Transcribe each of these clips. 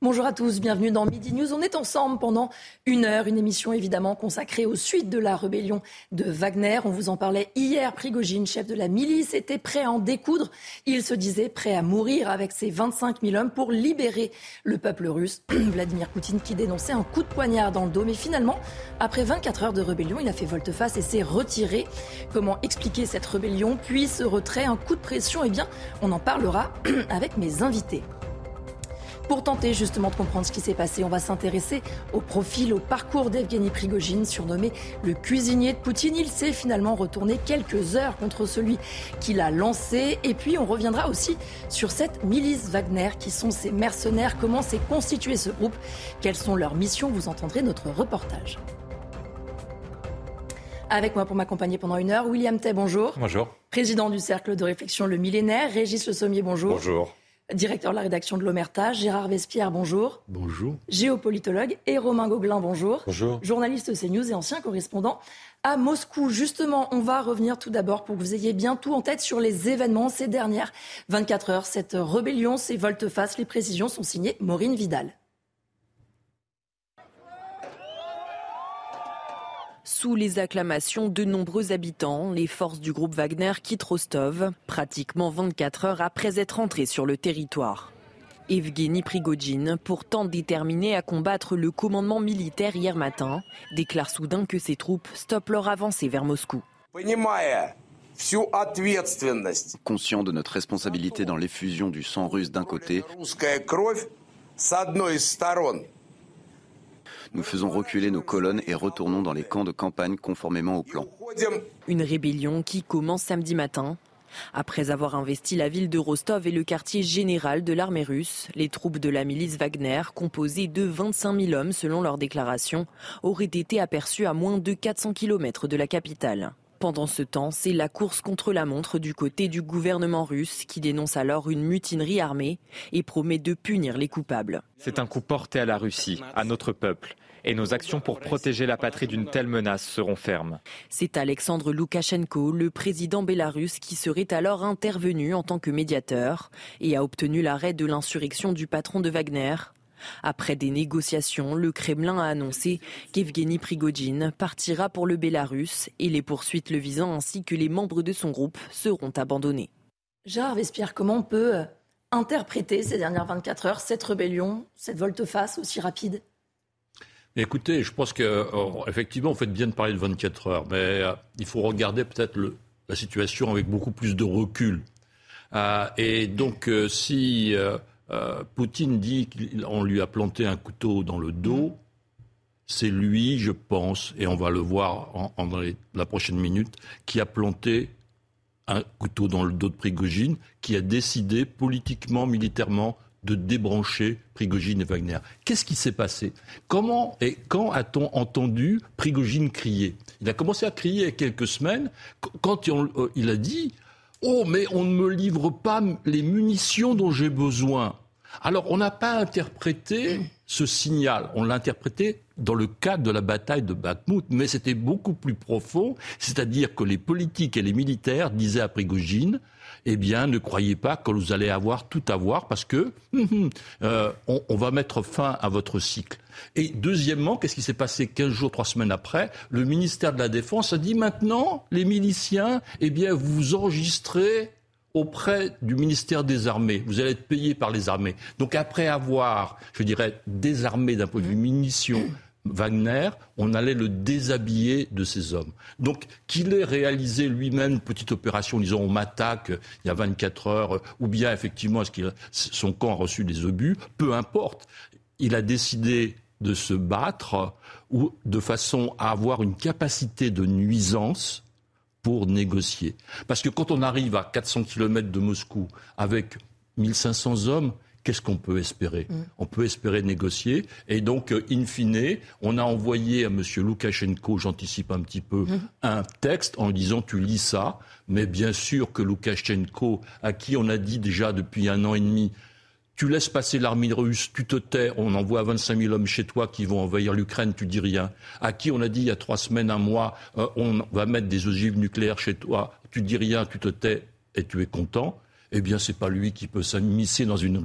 Bonjour à tous, bienvenue dans Midi News. On est ensemble pendant une heure, une émission évidemment consacrée aux suites de la rébellion de Wagner. On vous en parlait hier. Prigogine, chef de la milice, était prêt à en découdre. Il se disait prêt à mourir avec ses 25 000 hommes pour libérer le peuple russe. Vladimir Poutine qui dénonçait un coup de poignard dans le dos. Mais finalement, après 24 heures de rébellion, il a fait volte-face et s'est retiré. Comment expliquer cette rébellion? Puis ce retrait, un coup de pression? Eh bien, on en parlera avec mes invités. Pour tenter justement de comprendre ce qui s'est passé, on va s'intéresser au profil, au parcours d'Evgeny Prigogine, surnommé le cuisinier de Poutine. Il s'est finalement retourné quelques heures contre celui qui l'a lancé. Et puis on reviendra aussi sur cette milice Wagner, qui sont ces mercenaires, comment s'est constitué ce groupe, quelles sont leurs missions. Vous entendrez notre reportage. Avec moi pour m'accompagner pendant une heure, William Tay, bonjour. Bonjour. Président du Cercle de réflexion Le Millénaire, Régis Le Sommier, bonjour. Bonjour directeur de la rédaction de l'Omerta. Gérard Vespierre, bonjour. Bonjour. Géopolitologue. Et Romain Gauguelin, bonjour. Bonjour. Journaliste CNews et ancien correspondant à Moscou. Justement, on va revenir tout d'abord pour que vous ayez bien tout en tête sur les événements ces dernières 24 heures. Cette rébellion, ces volte-face, les précisions sont signées Maureen Vidal. Sous les acclamations de nombreux habitants, les forces du groupe Wagner quittent Rostov, pratiquement 24 heures après être entrées sur le territoire. Evgeny Prigogine, pourtant déterminé à combattre le commandement militaire hier matin, déclare soudain que ses troupes stoppent leur avancée vers Moscou. Conscient de notre responsabilité dans l'effusion du sang russe d'un côté, nous faisons reculer nos colonnes et retournons dans les camps de campagne conformément au plan. Une rébellion qui commence samedi matin. Après avoir investi la ville de Rostov et le quartier général de l'armée russe, les troupes de la milice Wagner, composées de 25 000 hommes selon leur déclaration, auraient été aperçues à moins de 400 km de la capitale. Pendant ce temps, c'est la course contre la montre du côté du gouvernement russe qui dénonce alors une mutinerie armée et promet de punir les coupables. C'est un coup porté à la Russie, à notre peuple. Et nos actions pour protéger la patrie d'une telle menace seront fermes. C'est Alexandre Loukachenko, le président bélarusse, qui serait alors intervenu en tant que médiateur et a obtenu l'arrêt de l'insurrection du patron de Wagner, après des négociations, le Kremlin a annoncé qu'Evgeny Prigogine partira pour le Bélarus et les poursuites le visant ainsi que les membres de son groupe seront abandonnés. Gérard Vespierre, comment on peut euh, interpréter ces dernières 24 heures cette rébellion, cette volte-face aussi rapide? Écoutez, je pense qu'effectivement, euh, vous faites bien de parler de 24 heures, mais euh, il faut regarder peut-être la situation avec beaucoup plus de recul. et donc, si euh, Poutine dit qu'on lui a planté un couteau dans le dos. C'est lui, je pense, et on va le voir en, dans la prochaine minute, qui a planté un couteau dans le dos de Prigogine, qui a décidé politiquement, militairement, de débrancher Prigogine et Wagner. Qu'est-ce qui s'est passé? Comment et quand a-t-on entendu Prigogine crier? Il a commencé à crier il y a quelques semaines, quand euh, il a dit Oh, mais on ne me livre pas les munitions dont j'ai besoin. Alors, on n'a pas interprété ce signal. On l'a interprété dans le cadre de la bataille de Bakhmut, mais c'était beaucoup plus profond. C'est-à-dire que les politiques et les militaires disaient à Prigogine eh bien, ne croyez pas que vous allez avoir tout avoir parce que euh, on, on, va mettre fin à votre cycle. Et deuxièmement, qu'est-ce qui s'est passé 15 jours, 3 semaines après? Le ministère de la Défense a dit maintenant, les miliciens, eh bien, vous enregistrez auprès du ministère des Armées. Vous allez être payé par les armées. Donc après avoir, je dirais, désarmé d'un point de vue munitions, Wagner, on allait le déshabiller de ses hommes. Donc qu'il ait réalisé lui-même une petite opération, disons on m'attaque il y a 24 heures, ou bien effectivement est-ce que son camp a reçu des obus, peu importe. Il a décidé de se battre ou de façon à avoir une capacité de nuisance pour négocier. Parce que quand on arrive à 400 km de Moscou avec 1500 hommes, qu'est-ce qu'on peut espérer mm. On peut espérer négocier. Et donc, euh, in fine, on a envoyé à M. Loukachenko, j'anticipe un petit peu, mm. un texte en disant tu lis ça. Mais bien sûr que Loukachenko, à qui on a dit déjà depuis un an et demi, tu laisses passer l'armée russe, tu te tais, on envoie 25 000 hommes chez toi qui vont envahir l'Ukraine, tu dis rien. À qui on a dit il y a trois semaines, un mois, euh, on va mettre des ogives nucléaires chez toi, tu dis rien, tu te tais et tu es content. Eh bien, c'est pas lui qui peut s'immiscer dans une,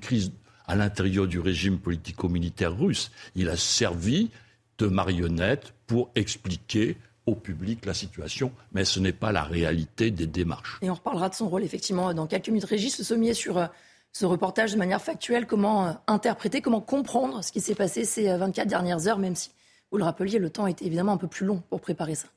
crise à l'intérieur du régime politico-militaire russe. Il a servi de marionnette pour expliquer au public la situation, mais ce n'est pas la réalité des démarches. Et on reparlera de son rôle effectivement dans quelques minutes. Régis se sommier sur euh, ce reportage de manière factuelle, comment euh, interpréter, comment comprendre ce qui s'est passé ces 24 euh, dernières heures, même si, vous le rappeliez, le temps était évidemment un peu plus long pour préparer ça.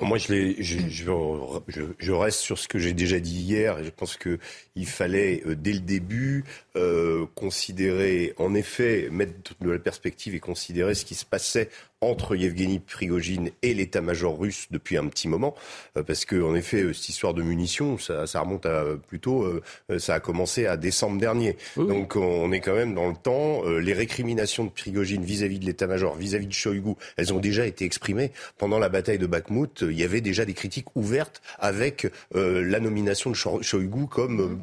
Moi, je, je, je, je, reste sur ce que j'ai déjà dit hier. Je pense qu'il fallait, dès le début, euh, considérer, en effet, mettre de la perspective et considérer ce qui se passait entre Yevgeny Prigogine et l'état-major russe depuis un petit moment, euh, parce que en effet, euh, cette histoire de munitions, ça, ça remonte à plutôt, euh, ça a commencé à décembre dernier. Donc on est quand même dans le temps. Les récriminations de Prigogine vis-à-vis de l'état-major, vis-à-vis de Shoigu, elles ont déjà été exprimées pendant la bataille de Bakhmut. Il y avait déjà des critiques ouvertes avec la nomination de Shoigu comme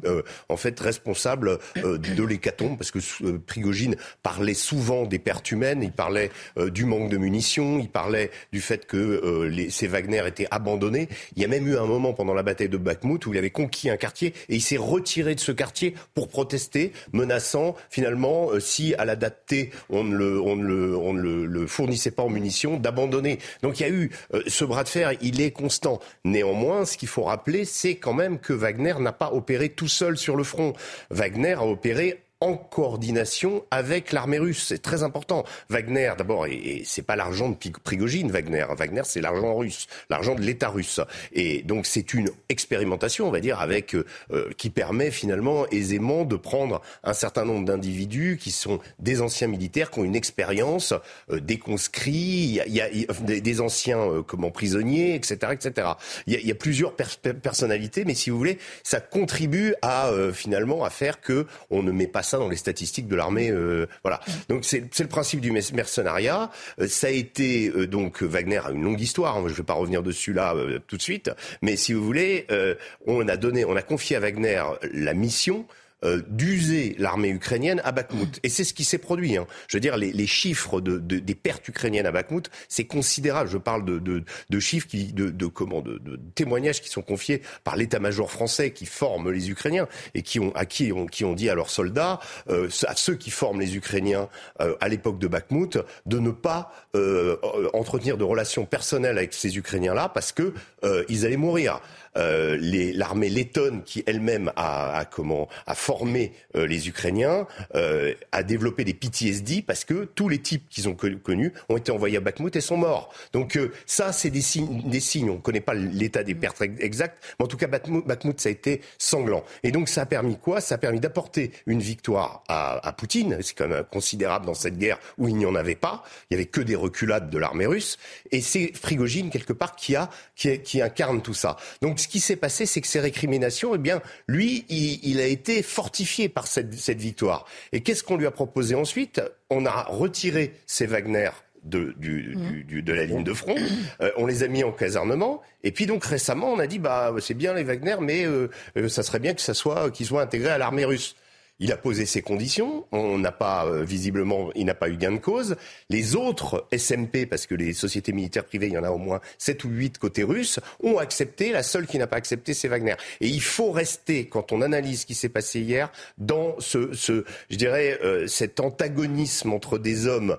en fait responsable de l'hécatombe, parce que Prigogine parlait souvent des pertes humaines, il parlait du manque de munitions, il parlait du fait que euh, les, ces Wagner étaient abandonnés. Il y a même eu un moment pendant la bataille de Bakhmut où il avait conquis un quartier et il s'est retiré de ce quartier pour protester, menaçant finalement, euh, si à la date T, on ne le, le, fournissait pas en munitions, d'abandonner. Donc il y a eu euh, ce bras de fer, il est constant. Néanmoins, ce qu'il faut rappeler, c'est quand même que Wagner n'a pas opéré tout seul sur le front. Wagner a opéré en coordination avec l'armée russe. C'est très important. Wagner, d'abord, et, c'est pas l'argent de Prigogine, Wagner. Wagner, c'est l'argent russe, l'argent de l'État russe. Et donc, c'est une expérimentation, on va dire, avec euh, euh, qui permet finalement aisément de prendre un certain nombre d'individus qui sont des anciens militaires, qui ont une expérience, euh, des conscrits, il y a, des, anciens comment prisonniers, etc., etc. Il y a, plusieurs personnalités, mais si vous voulez, ça contribue à finalement à faire que on ne met pas dans les statistiques de l'armée. Euh, voilà. Donc c'est le principe du mercenariat. Euh, ça a été euh, donc Wagner a une longue histoire. Hein. je ne vais pas revenir dessus là tout de suite. Mais si vous voulez, on a donné, on a confié à Wagner la mission euh, d'user l'armée ukrainienne à Bakhmut. Et c'est ce qui s'est produit. Hein. Je veux dire, les, les chiffres de, de, des pertes ukrainiennes à Bakhmut, c'est considérable. Je parle de, de chiffres, qui, de, comment, de, témoignages qui sont confiés par l'état-major français qui forme les Ukrainiens et qui ont, à qui ont, qui ont dit à leurs soldats, euh, à ceux qui forment les Ukrainiens euh, à l'époque de Bakhmut, de ne pas entretenir de relations personnelles avec ces Ukrainiens-là parce que ils allaient mourir. Euh, l'armée lettonne qui elle-même a, a, comment a formé euh, les Ukrainiens euh, a développé des PTSD parce que tous les types qu'ils ont connus ont été envoyés à Bakhmut et sont morts. Donc ça c'est des signes, des signes. On ne connaît pas l'état des pertes exactes, mais en tout cas Bakhmut, ça a été sanglant. Et donc ça a permis quoi? Ça a permis d'apporter une victoire à, à Poutine. C'est quand même considérable dans cette guerre où il n'y en avait pas. Il y avait que des reculades de l'armée russe. Et c'est Frigogine quelque part qui a qui, qui incarne tout ça. Donc ce qui s'est passé, c'est que ces récriminations, eh bien, lui, il, a été fortifié par cette, victoire. Et qu'est-ce qu'on lui a proposé ensuite? On a retiré ces Wagner de, mmh. de, la ligne de front. Euh, on les a mis en casernement. Et puis donc récemment, on a dit bah c'est bien les Wagner, mais euh, euh, ça serait bien que ça soit qu'ils soient intégrés à l'armée russe. Il a posé ses conditions. On n'a pas, euh, visiblement, il n'a pas eu gain de cause. Les autres SMP, parce que les sociétés militaires privées, il y en a au moins 7 ou 8 côté russe, ont accepté. La seule qui n'a pas accepté, c'est Wagner. Et il faut rester, quand on analyse ce qui s'est passé hier, dans ce, ce je dirais, euh, cet antagonisme entre des hommes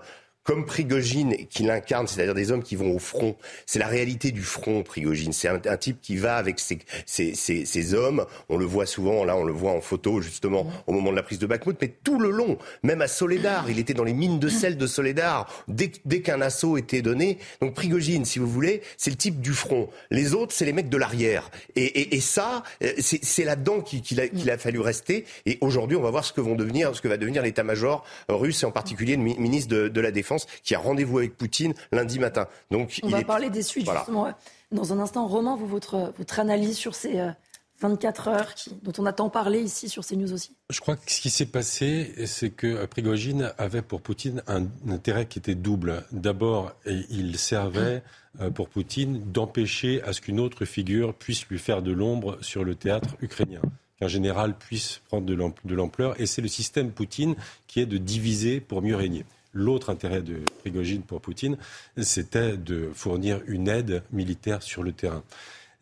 comme Prigogine qui l'incarne, c'est-à-dire des hommes qui vont au front. C'est la réalité du front, Prigogine. C'est un, type qui va avec ses, ses, ses, hommes. On le voit souvent, là, on le voit en photo, justement, au moment de la prise de Bakhmut. Mais tout le long, même à Soledar, il était dans les mines de sel de Soledar, dès, dès qu'un assaut était donné. Donc Prigogine, si vous voulez, c'est le type du front. Les autres, c'est les mecs de l'arrière. Et, et, et, ça, euh, c'est là-dedans qu'il a, qu'il a, fallu rester. Et aujourd'hui, on va voir ce que vont devenir, ce que va devenir l'état-major russe, et en particulier le ministre de, de la Défense qui a rendez-vous avec Poutine lundi matin. Donc, On va parler des suites, justement. Dans un instant, Romain, vous, votre, votre analyse sur ces 24 euh, heures dont on a tant parlé ici sur CNews aussi Je crois que ce qui s'est passé, c'est que Prigogine avait pour Poutine un, intérêt qui était double. D'abord, il servait euh, pour Poutine d'empêcher à ce qu'une autre figure puisse lui faire de l'ombre sur le théâtre ukrainien qu'un général puisse prendre de l'ampleur. Et c'est le système Poutine qui est de diviser pour mieux régner. L'autre intérêt de Prigogine pour Poutine, c'était de fournir une aide militaire sur le terrain.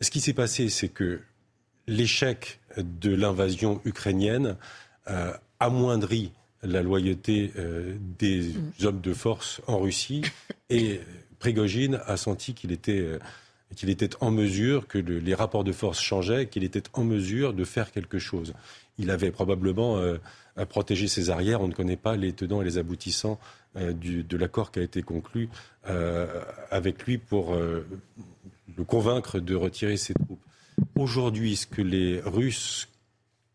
Ce qui s'est passé, c'est que l'échec de l'invasion ukrainienne euh, amoindrit la loyauté des mm. hommes de force en Russie. Et Prigogine a senti qu'il était qu'il était en mesure, que les rapports de force changeaient, qu'il était en mesure de faire quelque chose. Il avait probablement protégé ses arrières. On ne connaît pas les tenants et les aboutissants de l'accord qui a été conclu avec lui pour le convaincre de retirer ses troupes. Aujourd'hui, ce que les Russes,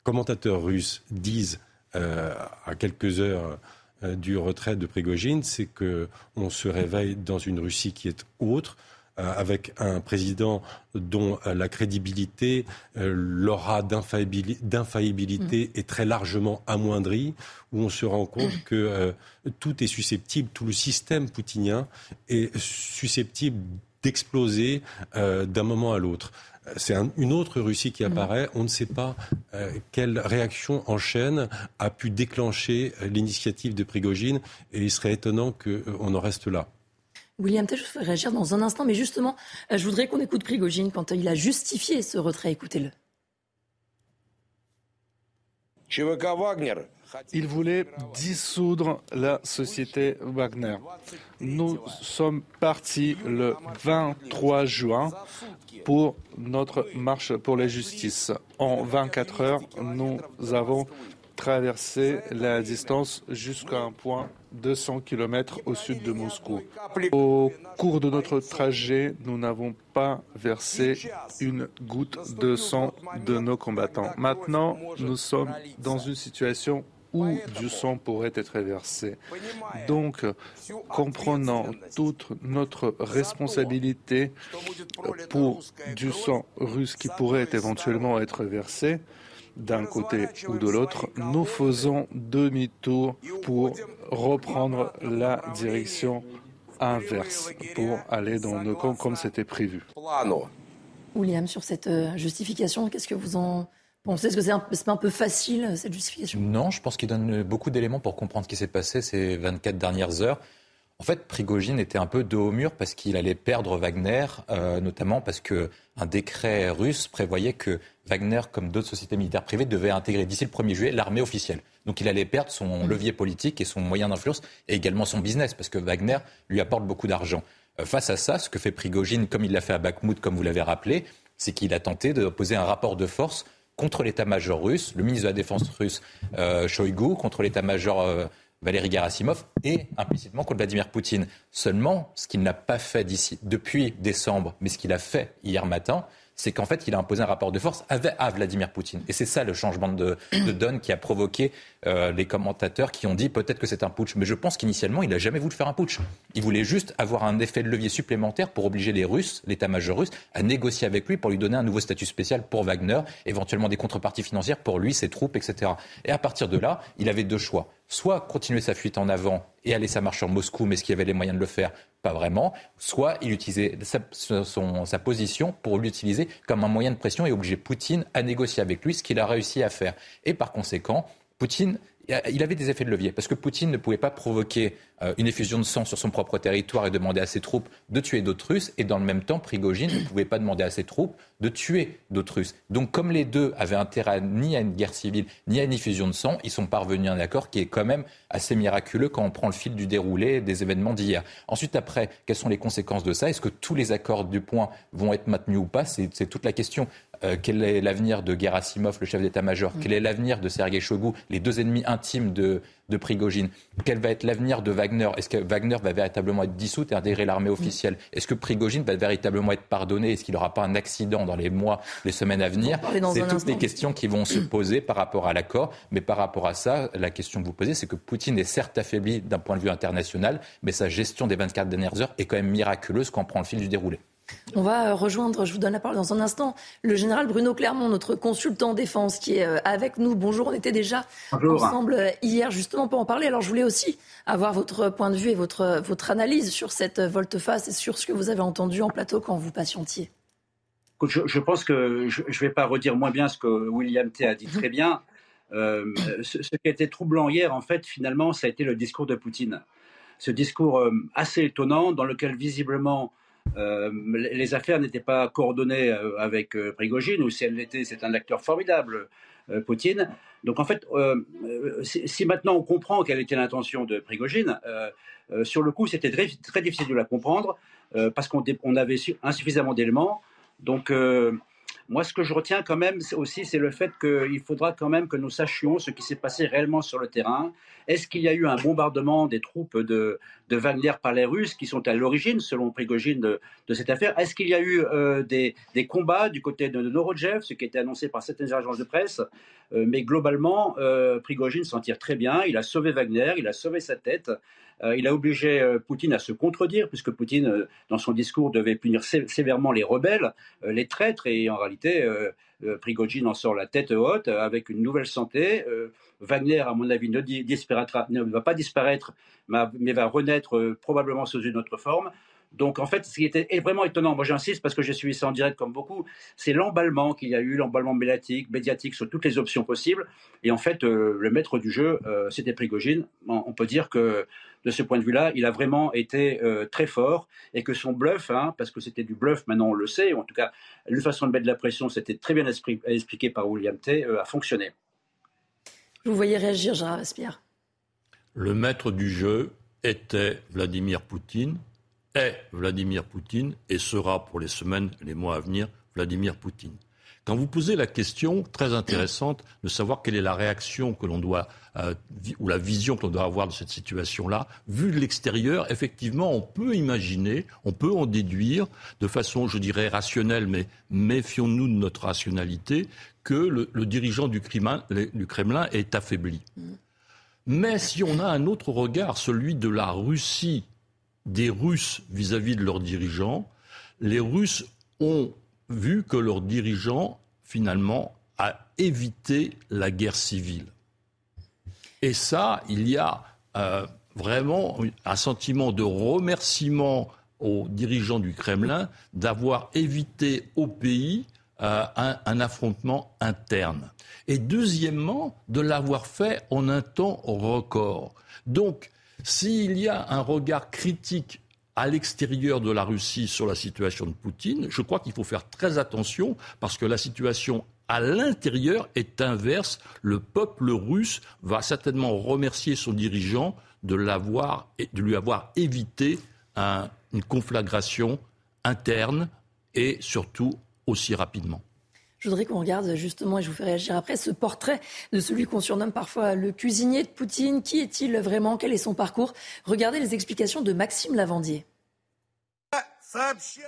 commentateurs russes, disent euh, à quelques heures euh, du retrait de Prigogine, c'est qu'on se réveille dans une Russie qui est autre, euh, avec un président dont la crédibilité, l'aura d'infaillibilité mm. est très largement amoindrie, où on se rend compte que tout est susceptible, tout le système poutinien est susceptible d'exploser d'un moment à l'autre c'est une autre Russie qui apparaît. On ne sait pas euh, quelle réaction en chaîne a pu déclencher euh, l'initiative de Prigogine et il serait étonnant qu'on euh, en reste là. William je vais réagir dans un instant, mais justement, je voudrais qu'on écoute Prigogine quand il a justifié ce retrait. Écoutez-le. Il voulait dissoudre la société Wagner. Nous sommes partis le 23 juin pour notre marche pour la justice. En 24 heures, nous avons traversé la distance jusqu'à un point 200 km au sud de Moscou. Au cours de notre trajet, nous n'avons pas versé une goutte de sang de nos combattants. Maintenant, nous sommes dans une situation où du sang pourrait être versé. Donc, comprenant toute notre responsabilité pour du sang russe qui pourrait éventuellement être versé, d'un côté ou de l'autre, nous faisons demi-tour pour reprendre la direction inverse, pour aller dans le camp comme c'était prévu. William, sur cette euh, justification, qu'est-ce que vous en pensez? Est-ce que c'est un, un, peu facile, cette justification? Non, je pense qu'il donne beaucoup d'éléments pour comprendre ce qui s'est passé ces 24 dernières heures. En fait, Prigogine était un peu dos au mur parce qu'il allait perdre Wagner, euh, notamment parce qu'un décret russe prévoyait que Wagner, comme d'autres sociétés militaires privées, devait intégrer d'ici le 1er juillet l'armée officielle. Donc il allait perdre son levier politique et son moyen d'influence et également son business parce que Wagner lui apporte beaucoup d'argent. Euh, face à ça, ce que fait Prigogine, comme il l'a fait à Bakhmut, comme vous l'avez rappelé, c'est qu'il a tenté de poser un rapport de force contre l'état-major russe, le ministre de la Défense russe euh, Shoigu, contre l'état-major Valéry Gerasimov et implicitement contre Vladimir Poutine. Seulement, ce qu'il n'a pas fait d'ici depuis décembre, mais ce qu'il a fait hier matin, c'est qu'en fait, il a imposé un rapport de force à Vladimir Poutine. Et c'est ça le changement de, donne qui a provoqué euh, les commentateurs qui ont dit peut-être que c'est un putsch. Mais je pense qu'initialement, il n'a jamais voulu faire un putsch. Il voulait juste avoir un effet de levier supplémentaire pour obliger les Russes, l'état-major russe, à négocier avec lui pour lui donner un nouveau statut spécial pour Wagner, éventuellement des contreparties financières pour lui, ses troupes, etc. Et à partir de là, il avait deux choix soit continuer sa fuite en avant et aller sa marche sur Moscou, mais est-ce qu'il avait les moyens de le faire Pas vraiment. Soit il utilisait sa, sa position pour l'utiliser comme un moyen de pression et obliger Poutine à négocier avec lui, ce qu'il a réussi à faire. Et par conséquent, Poutine il avait des effets de levier, parce que Poutine ne pouvait pas provoquer euh, une effusion de sang sur son propre territoire et demander à ses troupes de tuer d'autres Russes, et dans le même temps, Prigogine ne pouvait pas demander à ses troupes de tuer d'autres Russes. Donc comme les deux avaient intérêt ni à une guerre civile, ni à une effusion de sang, ils sont parvenus à un accord qui est quand même assez miraculeux quand on prend le fil du déroulé des événements d'hier. Ensuite, après, quelles sont les conséquences de ça? Est-ce que tous les accords du point vont être maintenus ou pas? C'est toute la question. Euh, quel est l'avenir de Gerasimov, le chef d'état-major? Quel est l'avenir de Sergei Shoigu, les deux ennemis intimes de, de Prigogine? Quel va être l'avenir de Wagner? Est-ce que Wagner va véritablement être dissout et intégrer l'armée officielle? Est-ce que Prigogine va véritablement être pardonné? Est-ce qu'il n'aura pas un accident dans les mois, les semaines à venir? C'est toutes les questions qui vont se poser par rapport à l'accord. Mais par rapport à ça, la question que vous posez, c'est que Poutine est certes affaibli d'un point de vue international, mais sa gestion des 24 dernières heures est quand même miraculeuse quand on prend le fil du déroulé. On va euh, rejoindre, je vous donne la parole dans un instant, le général Bruno Clermont, notre consultant défense, qui est euh, avec nous. Bonjour, on était déjà ensemble euh, hier justement pour en parler. Alors je voulais aussi avoir votre point de vue et votre, votre analyse sur cette volte-face et sur ce que vous avez entendu en plateau quand vous patientiez. Je, pense que je ne vais pas redire moins bien ce que William T a dit très bien. ce, qui a été troublant hier, en fait, finalement, ça a été le discours de Poutine. Ce discours assez étonnant dans lequel visiblement euh, les affaires n'étaient pas coordonnées euh, avec euh, Prigogine, ou si elles l'étaient, c'est un acteur formidable. Poutine. Donc en fait, si, maintenant on comprend quelle était l'intention de Prigogine, sur le coup, c'était très, difficile de la comprendre parce qu'on avait insuffisamment d'éléments. Donc moi, ce que je retiens quand même aussi, c'est le fait qu'il faudra quand même que nous sachions ce qui s'est passé réellement sur le terrain. Est-ce qu'il y a eu un bombardement des troupes de, Wagner par les Russes qui sont à l'origine, selon Prigogine, de, cette affaire? Est-ce qu'il y a eu euh, des, combats du côté de, Norodjev, ce qui a été annoncé par certaines agences de presse? Euh, Mais globalement, euh, Prigogine s'en tire très bien. Il a sauvé Wagner, il a sauvé sa tête. Euh, il a obligé euh, Poutine à se contredire, puisque Poutine, euh, dans son discours, devait punir sévèrement les rebelles, les traîtres, et en réalité, Prigogine en sort la tête haute, avec une nouvelle santé. Wagner, à mon avis, ne, ne va pas disparaître, mais va renaître probablement sous une autre forme. Donc en fait, ce qui était vraiment étonnant, moi j'insiste parce que j'ai suivi ça en direct comme beaucoup, c'est l'emballement qu'il y a eu, l'emballement médiatique, médiatique sur toutes les options possibles. Et en fait, euh, le maître du jeu, euh, c'était Prigogine. On peut dire que de ce point de vue-là, il a vraiment été euh, très fort et que son bluff, hein, parce que c'était du bluff, maintenant on le sait, en tout cas, une façon de mettre de la pression, c'était très bien expliqué par William T, a fonctionné. Vous voyez réagir, Gérard Vespierre. Le maître du jeu était Vladimir Poutine est Vladimir Poutine et sera pour les semaines les mois à venir Vladimir Poutine. Quand vous posez la question très intéressante de savoir quelle est la réaction que l'on doit euh, ou la vision que l'on doit avoir de cette situation-là, vu de l'extérieur, effectivement, on peut imaginer, on peut en déduire de façon, je dirais, rationnelle, mais méfions-nous de notre rationalité, que le, dirigeant du Kremlin, du Kremlin est affaibli. Mm. Mais si on a un autre regard, celui de la Russie des Russes vis-à-vis de leurs dirigeants, les Russes ont vu que leur dirigeant, finalement, a évité la guerre civile. Et ça, il y a euh, vraiment un sentiment de remerciement aux dirigeants du Kremlin d'avoir évité au pays euh, un, un, affrontement interne. Et deuxièmement, de l'avoir fait en un temps record. Donc, s'il y a un regard critique à l'extérieur de la Russie sur la situation de Poutine, je crois qu'il faut faire très attention parce que la situation à l'intérieur est inverse. Le peuple russe va certainement remercier son dirigeant de, de lui avoir évité une conflagration interne et surtout aussi rapidement. Je voudrais qu'on regarde justement, et je vous fais réagir après, ce portrait de celui qu'on surnomme parfois le cuisinier de Poutine. Qui est-il vraiment? Quel est son parcours? Regardez les explications de Maxime Lavandier.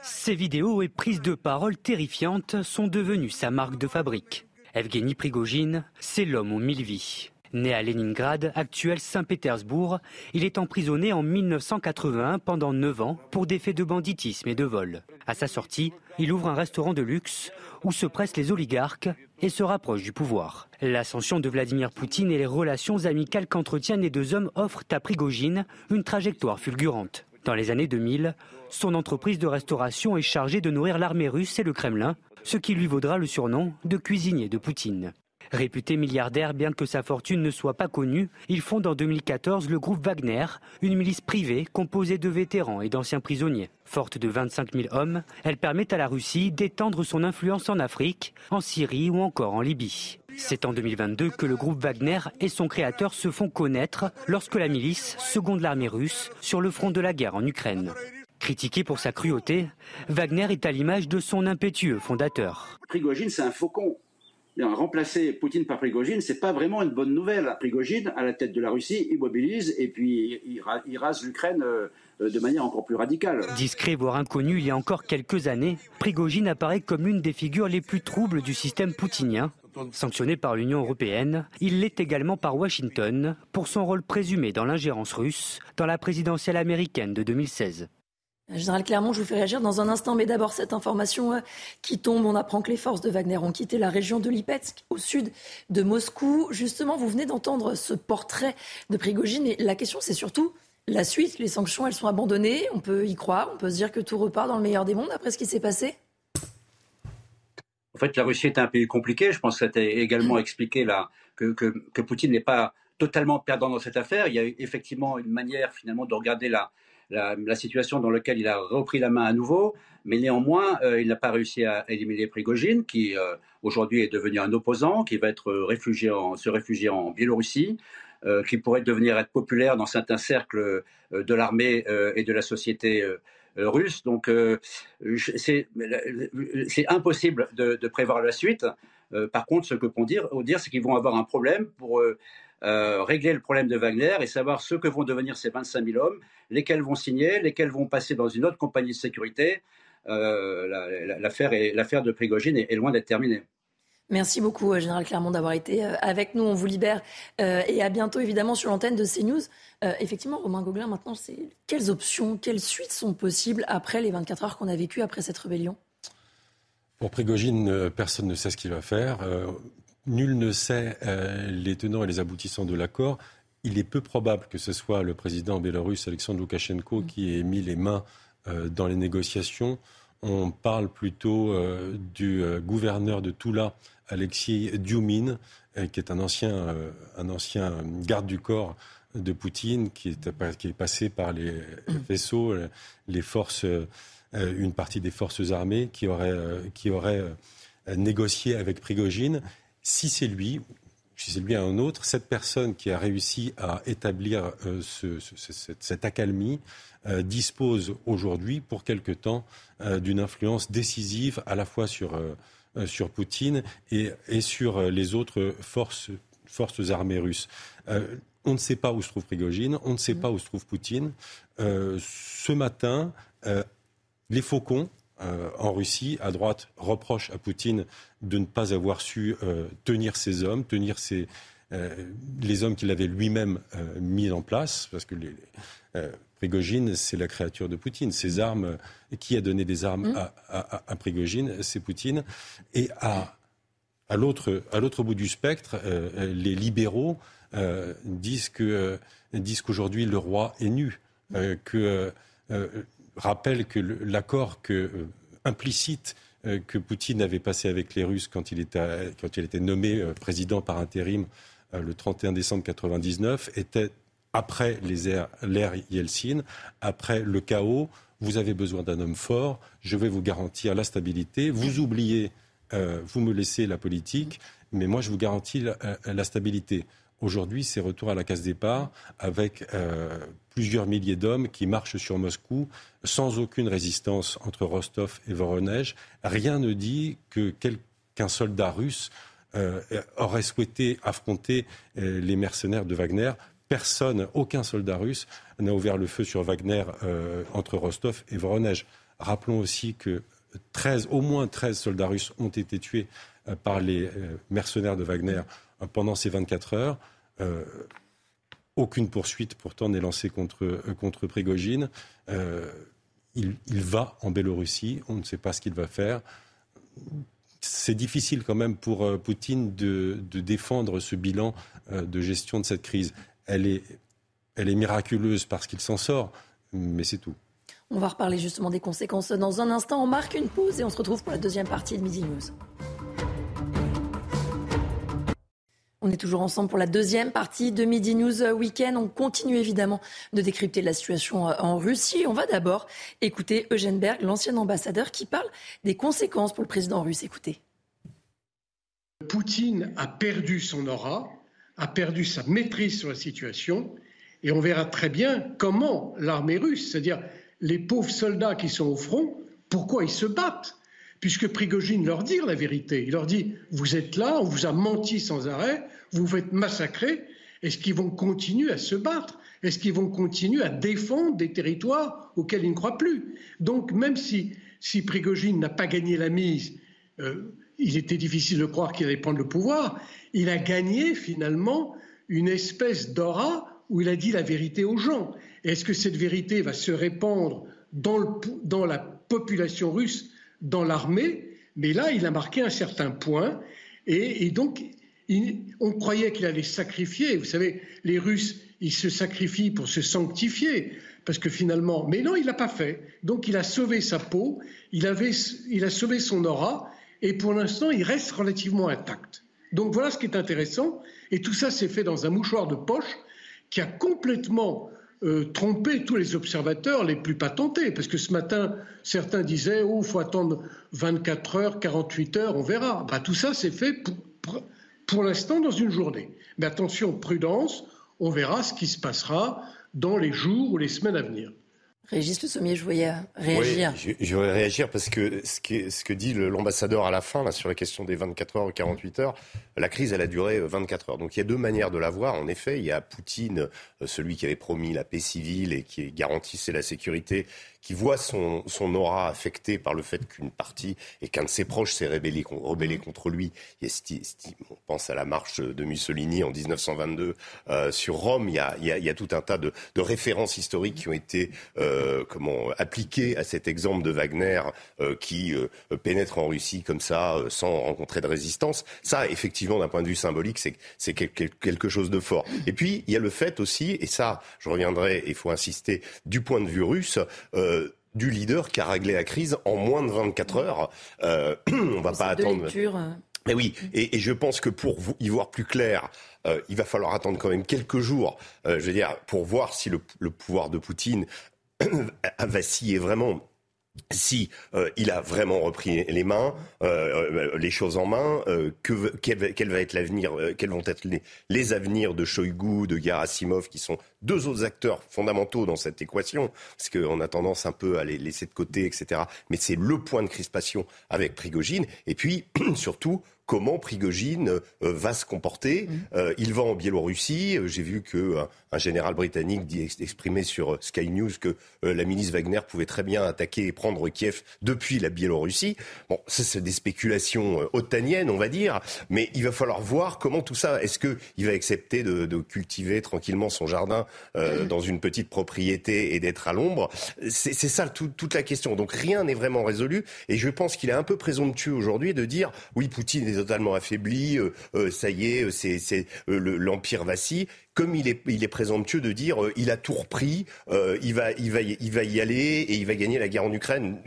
Ces vidéos et prises de parole terrifiantes sont devenues sa marque de fabrique. Evgeny Prigogine, c'est l'homme aux mille vies. Né à Leningrad, actuel Saint-Pétersbourg, il est emprisonné en 1981 pendant 9 ans pour des faits de banditisme et de vol. À sa sortie, il ouvre un restaurant de luxe où se pressent les oligarques et se rapproche du pouvoir. L'ascension de Vladimir Poutine et les relations amicales qu'entretiennent les deux hommes offrent à Prigogine une trajectoire fulgurante. Dans les années 2000, son entreprise de restauration est chargée de nourrir l'armée russe et le Kremlin, ce qui lui vaudra le surnom de cuisinier de Poutine. Réputé milliardaire, bien que sa fortune ne soit pas connue, il fonde en 2014 le groupe Wagner, une milice privée composée de vétérans et d'anciens prisonniers. Forte de 25 000 hommes, elle permet à la Russie d'étendre son influence en Afrique, en Syrie ou encore en Libye. C'est en 2022 que le groupe Wagner et son créateur se font connaître lorsque la milice seconde l'armée russe sur le front de la guerre en Ukraine. Critiqué pour sa cruauté, Wagner est à l'image de son impétueux fondateur. Prigogine, c'est un faucon remplacer Poutine par Prigogine, c'est pas vraiment une bonne nouvelle. Prigogine, à la tête de la Russie, immobilise et puis il, rase l'Ukraine euh, de manière encore plus radicale. Discret, voire inconnu, il y a encore quelques années, Prigogine apparaît comme une des figures les plus troubles du système poutinien. Sanctionné par l'Union européenne, il l'est également par Washington pour son rôle présumé dans l'ingérence russe dans la présidentielle américaine de 2016. Général Clermont, je vous fais réagir dans un instant, mais d'abord cette information euh, qui tombe. On apprend que les forces de Wagner ont quitté la région de Lipetsk, au sud de Moscou. Justement, vous venez d'entendre ce portrait de Prigogine, et la question, c'est surtout la suite. Les sanctions, elles sont abandonnées. On peut y croire. On peut se dire que tout repart dans le meilleur des mondes après ce qui s'est passé. En fait, la Russie est un pays compliqué. Je pense que a également expliqué là, que, que Poutine n'est pas totalement perdant dans cette affaire. Il y a effectivement une manière finalement de regarder la, la, situation dans laquelle il a repris la main à nouveau. Mais néanmoins, il n'a pas réussi à éliminer Prigogine, qui aujourd'hui est devenu un opposant, qui va se réfugier en Biélorussie. qui pourrait devenir populaire dans certains cercles de l'armée et de la société russe. Donc c'est impossible de, de, prévoir la suite. par contre, ce que peut dire, dire c'est qu'ils vont avoir un problème pour euh, régler le problème de Wagner et savoir ce que vont devenir ces 25 000 hommes, lesquels vont signer, lesquels vont passer dans une autre compagnie de sécurité. Euh, l'affaire de Prigogine est, loin d'être terminée. Merci beaucoup, euh, Général Clermont, d'avoir été avec nous. On vous libère et à bientôt, évidemment, sur l'antenne de CNews. effectivement, Romain Gauguin, maintenant, c'est quelles options, quelles suites sont possibles après les 24 heures qu'on a vécues après cette rébellion? Pour Prigogine, personne ne sait ce qu'il va faire. Nul ne sait euh, les tenants et les aboutissants de l'accord. Il est peu probable que ce soit le président biélorusse Alexandre Loukachenko qui ait mis les mains euh, dans les négociations. On parle plutôt euh, du gouverneur de Toula, Alexis Diumine, qui est un ancien, un ancien garde du corps de Poutine, qui est, qui est passé par les vaisseaux, les forces, une partie des forces armées, qui aurait, qui aurait négocié avec Prigogine si c'est lui, si c'est lui un autre, cette personne qui a réussi à établir euh, cette, accalmie euh, dispose aujourd'hui, pour quelque temps, euh, d'une influence décisive à la fois sur, sur Poutine et, et, sur les autres forces, forces armées russes. on ne sait pas où se trouve Prigogine, on ne sait pas où se trouve Poutine. ce matin, les faucons, euh, en Russie, à droite, reproche à Poutine de ne pas avoir su euh, tenir ses hommes, tenir euh, les hommes qu'il avait lui-même mis en place, parce que les, Prigogine, c'est la créature de Poutine. Ces armes, qui a donné des armes mmh. à, Prigogine C'est Poutine. Et à, à l'autre bout du spectre, les libéraux disent qu'aujourd'hui le roi est nu, que rappelle que l'accord euh, implicite euh, que Poutine avait passé avec les Russes quand il était, nommé euh, président par intérim le 31 décembre 1999 était après l'ère Yeltsin, après le chaos, vous avez besoin d'un homme fort, je vais vous garantir la stabilité, vous oubliez, vous me laissez la politique, mais moi je vous garantis la stabilité. Aujourd'hui, c'est retour à la case départ avec plusieurs milliers d'hommes qui marchent sur Moscou sans aucune résistance entre Rostov et Voronezh. Rien ne dit que qu'un soldat russe euh, aurait souhaité affronter euh, les mercenaires de Wagner. Personne, aucun soldat russe n'a ouvert le feu sur Wagner entre Rostov et Voronezh. Rappelons aussi que 13, au moins 13 soldats russes ont été tués par les mercenaires de Wagner pendant ces 24 heures. Euh, aucune poursuite pourtant n'est lancée contre, euh, contre Prigogine. Euh, il, va en Biélorussie, on ne sait pas ce qu'il va faire. C'est difficile quand même pour Poutine de, défendre ce bilan de gestion de cette crise. Elle est, elle est miraculeuse parce qu'il s'en sort, mais c'est tout. On va reparler justement des conséquences dans un instant. On marque une pause et on se retrouve pour la deuxième partie de Midi News. On est toujours ensemble pour la deuxième partie de Midi News Weekend. On continue évidemment de décrypter la situation euh, en Russie. On va d'abord écouter Eugène Berg, l'ancien ambassadeur, qui parle des conséquences pour le président russe. Écoutez. Poutine a perdu son aura, a perdu sa maîtrise sur la situation, et on verra très bien comment l'armée russe, c'est-à-dire les pauvres soldats qui sont au front, pourquoi ils se battent puisque Prigogine leur dit la vérité. Il leur dit Vous êtes là, on vous a menti sans arrêt, vous vous faites massacrer. Est-ce qu'ils vont continuer à se battre? Est-ce qu'ils vont continuer à défendre des territoires auxquels ils ne croient plus? Donc, même si, si Prigogine n'a pas gagné la mise, euh, il était difficile de croire qu'il allait prendre le pouvoir, il a gagné finalement une espèce d'aura où il a dit la vérité aux gens. Est-ce que cette vérité va se répandre dans, la population russe dans l'armée, mais là, il a marqué un certain point. Et, donc, on croyait qu'il allait sacrifier. Vous savez, les Russes, ils se sacrifient pour se sanctifier. Parce que finalement, mais non, il l'a pas fait. Donc, il a sauvé sa peau, il, avait, il a sauvé son aura, et pour l'instant, il reste relativement intact. Donc, voilà ce qui est intéressant. Et tout ça s'est fait dans un mouchoir de poche qui a complètement euh, tromper tous les observateurs les plus patentés. Parce que ce matin, certains disaient, oh, il faut attendre 24 heures, 48 heures, on verra. Bah, tout ça, c'est fait pour, pour l'instant dans une journée. Mais attention, prudence, on verra ce qui se passera dans les jours ou les semaines à venir. Régis Le Sommier, je voyais réagir. Oui, je, voudrais réagir parce que ce, qui ce que dit l'ambassadeur à la fin, là, sur la question des 24 heures ou 48 heures, la crise, elle a duré 24 heures. Donc il y a deux manières de la voir. En effet, il y a Poutine, euh, celui qui avait promis la paix civile et qui garantissait la sécurité, qui voit son, aura affectée par le fait qu'une partie et qu'un de ses proches s'est rebellé, contre lui. on pense à la marche de Mussolini en 1922 euh, sur Rome. Il y, a, tout un tas de, références historiques qui ont été euh, comment appliquées à cet exemple de Wagner euh, qui pénètre en Russie comme ça sans rencontrer de résistance. Ça, effectivement, d'un point de vue symbolique, c'est, quelque chose de fort. Et puis, il y a le fait aussi, et ça, je reviendrai, il faut insister, du point de vue russe, du leader qui a réglé la crise en moins de 24 heures. Euh, on va pas attendre. Euh. Mais oui, et, je pense que pour y voir plus clair, il va falloir attendre quand même quelques jours, je veux dire, pour voir si le, le pouvoir de Poutine vacillé vraiment si euh, il a vraiment repris les mains, euh, euh, les choses en main, que, quel, va être l'avenir, quels vont être les, les, avenirs de Shoigu, de Gerasimov, qui sont deux autres acteurs fondamentaux dans cette équation, parce qu'on a tendance un peu à les laisser de côté, etc. Mais c'est le point de crispation avec Prigogine. Et puis, surtout, comment Prigogine euh, va se comporter. Mm. Euh, il va en Biélorussie. Euh, j'ai vu que un général britannique dit exprimé sur Sky News que la milice Wagner pouvait très bien attaquer et prendre Kiev depuis la Biélorussie. Bon, ça c'est des spéculations otaniennes, on va dire, mais il va falloir voir comment tout ça. Est-ce que il va accepter de, de cultiver tranquillement son jardin mm. dans une petite propriété et d'être à l'ombre? C'est ça tout, toute la question. Donc rien n'est vraiment résolu, et je pense qu'il est un peu présomptueux aujourd'hui de dire oui, Poutine est totalement affaibli, euh, euh, ça y est, c'est l'empire vacille comme il est, il est présomptueux de dire euh, il a tout repris, il, va, il, va, il va y aller et il va gagner la guerre en Ukraine,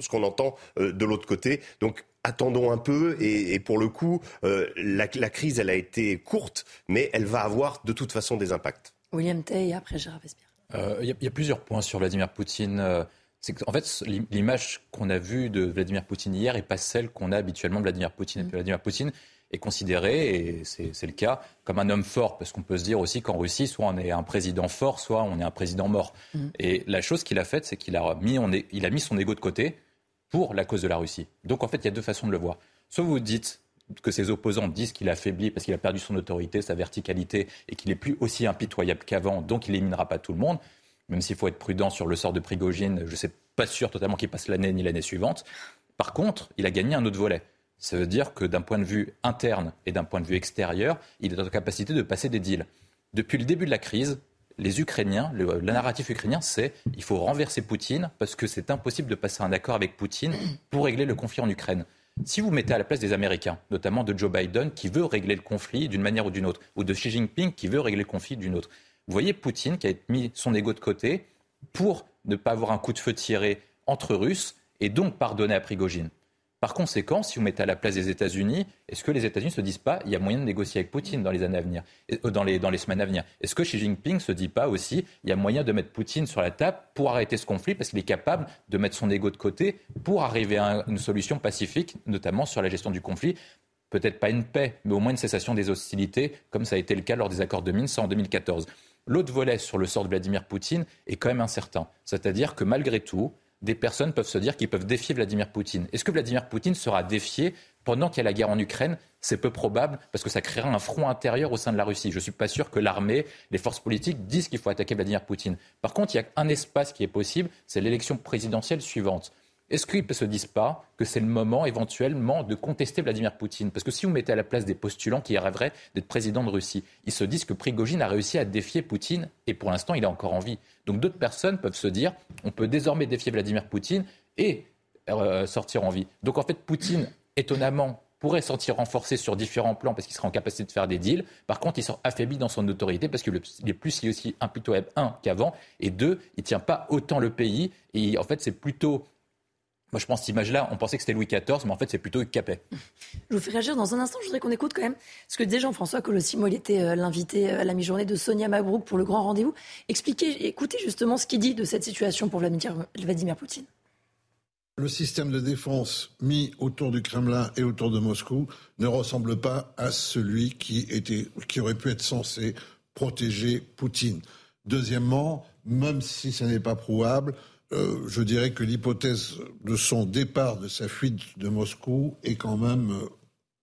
ce qu'on entend de l'autre côté. Donc attendons un peu et, pour le coup, la, crise, elle a été courte, mais elle va avoir de toute façon des impacts. William Tay et après Gérard Vespierre. Il y, y, a plusieurs points sur Vladimir Poutine c'est en fait, l'image qu'on a vue de Vladimir Poutine hier n'est pas celle qu'on a habituellement de Vladimir Poutine. Mm. Vladimir Poutine est considéré, et c'est le cas, comme un homme fort, parce qu'on peut se dire aussi qu'en Russie, soit on est un président fort, soit on est un président mort. Mm. Et la chose qu'il a faite, c'est qu'il a, mis, il a mis son ego de côté pour la cause de la Russie. Donc en fait, il y a deux façons de le voir. Soit vous dites que ses opposants disent qu'il a affaibli parce qu'il a perdu son autorité, sa verticalité, et qu'il n'est plus aussi impitoyable qu'avant, donc il n'éliminera pas tout le monde même s'il faut être prudent sur le sort de Prigogine, je ne suis pas sûr totalement qu'il passe l'année ni l'année suivante. Par contre, il a gagné un autre volet. Ça veut dire que d'un point de vue interne et d'un point de vue extérieur, il est en capacité de passer des deals. Depuis le début de la crise, les Ukrainiens, le, narratif ukrainien, c'est il faut renverser Poutine parce que c'est impossible de passer un accord avec Poutine pour régler le conflit en Ukraine. Si vous mettez à la place des Américains, notamment de Joe Biden, qui veut régler le conflit d'une manière ou d'une autre, ou de Xi Jinping, qui veut régler le conflit d'une autre, vous voyez Poutine qui a mis son ego de côté pour ne pas avoir un coup de feu tiré entre Russes et donc pardonner à Prigogine. Par conséquent, si vous mettez à la place des États-Unis, est-ce que les États-Unis ne se disent pas il y a moyen de négocier avec Poutine euh, dans les, semaines à venir? Est-ce que Xi Jinping se dit pas aussi il y a moyen de mettre Poutine sur la table pour arrêter ce conflit parce qu'il est capable de mettre son ego de côté pour arriver à une solution pacifique, notamment sur la gestion du conflit? Peut-être pas une paix, mais au moins une cessation des hostilités, comme ça a été le cas lors des accords de Minsk en 2014. L'autre volet sur le sort de Vladimir Poutine est quand même incertain. C'est-à-dire que malgré tout, des personnes peuvent se dire qu'ils peuvent défier Vladimir Poutine. Est-ce que Vladimir Poutine sera défié pendant qu'il y a la guerre en Ukraine? C'est peu probable parce que ça créera un front intérieur au sein de la Russie. Je ne suis pas sûr que l'armée, les forces politiques disent qu'il faut attaquer Vladimir Poutine. Par contre, il y a un espace qui est possible, c'est l'élection présidentielle suivante. Est-ce qu'ils ne se disent pas que c'est le moment éventuellement de contester Vladimir Poutine? Parce que si vous mettez à la place des postulants qui rêveraient d'être président de Russie, ils se disent que Prigogine a réussi à défier Poutine et pour l'instant il est encore en vie. Donc d'autres personnes peuvent se dire on peut désormais défier Vladimir Poutine et euh, sortir en vie. Donc en fait Poutine, étonnamment, pourrait sortir renforcé sur différents plans parce qu'il sera en capacité de faire des deals. Par contre, il sera affaibli dans son autorité parce qu'il est plus aussi impitoyable, un, qu'avant, et deux, il ne tient pas autant le pays. Et en fait, c'est plutôt Moi, je pense cette image-là, on pensait que c'était Louis XIV, mais en fait, c'est plutôt Hugues Capet. Je vous fais réagir dans un instant. Je voudrais qu'on écoute quand même ce que disait Jean-François Colossimo. Il était euh, l'invité euh, à la mi-journée de Sonia Mabrouk pour le grand rendez-vous. Expliquez, écoutez justement ce qu'il dit de cette situation pour Vladimir Poutine. Le système de défense mis autour du Kremlin et autour de Moscou ne ressemble pas à celui qui, était, qui aurait pu être censé protéger Poutine. Deuxièmement, même si ce n'est pas prouvable, euh, je dirais que l'hypothèse de son départ, de sa fuite de Moscou, est quand même euh,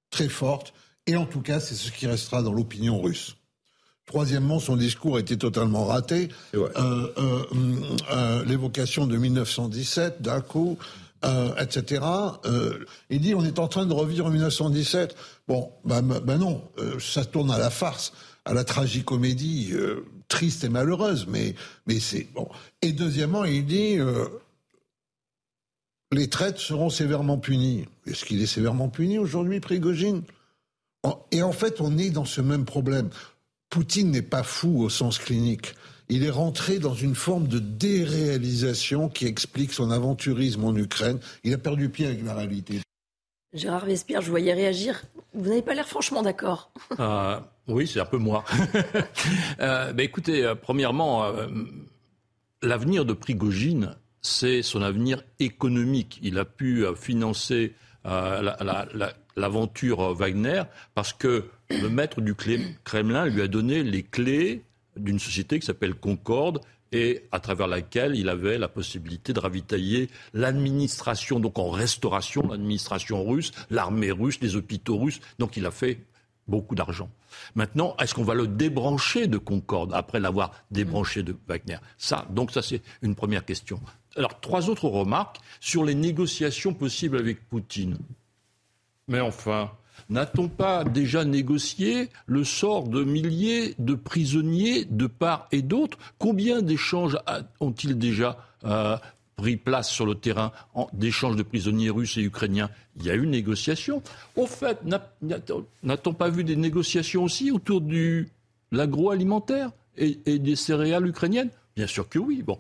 très forte. Et en tout cas, c'est ce qui restera dans l'opinion russe. Troisièmement, son discours était totalement raté. Euh, l'évocation de 1917, d'un coup, etc. il dit on est en train de revivre 1917. Bon, ben, ben non, ça tourne à la farce, à la tragicomédie triste et malheureuse, mais, mais c'est bon. Et deuxièmement, il dit euh, les traites seront sévèrement punies. Est-ce qu'il est sévèrement puni aujourd'hui, Prigogine? Et en fait, on est dans ce même problème. Poutine n'est pas fou au sens clinique. Il est rentré dans une forme de déréalisation qui explique son aventurisme en Ukraine. Il a perdu pied avec la réalité. Gérard Vespierre, je voyais réagir. Vous n'avez pas l'air franchement d'accord. Euh, oui, c'est un peu moi. euh, écoutez, euh, premièrement, euh, l'avenir de Prigogine, c'est son avenir économique. Il a pu financer l'aventure Wagner parce que le maître du Kremlin lui a donné les clés d'une société qui s'appelle Concorde et à travers laquelle il avait la possibilité de ravitailler l'administration, donc en restauration, l'administration russe, l'armée russe, les hôpitaux russes. Donc il a fait beaucoup d'argent. Maintenant, est-ce qu'on va le débrancher de Concorde après l'avoir débranché de Wagner? Ça, donc ça c'est une première question. Alors trois autres remarques sur les négociations possibles avec Poutine. Mais enfin, N'a-t-on pas déjà négocié le sort de milliers de prisonniers de part et d'autre? Combien d'échanges ont-ils déjà euh, pris place sur le terrain d'échanges de prisonniers russes et ukrainiens? Il y a eu négociation. Au fait, n'a-t-on pas vu des négociations aussi autour de l'agroalimentaire et, des céréales ukrainiennes? Bien sûr que oui. Bon.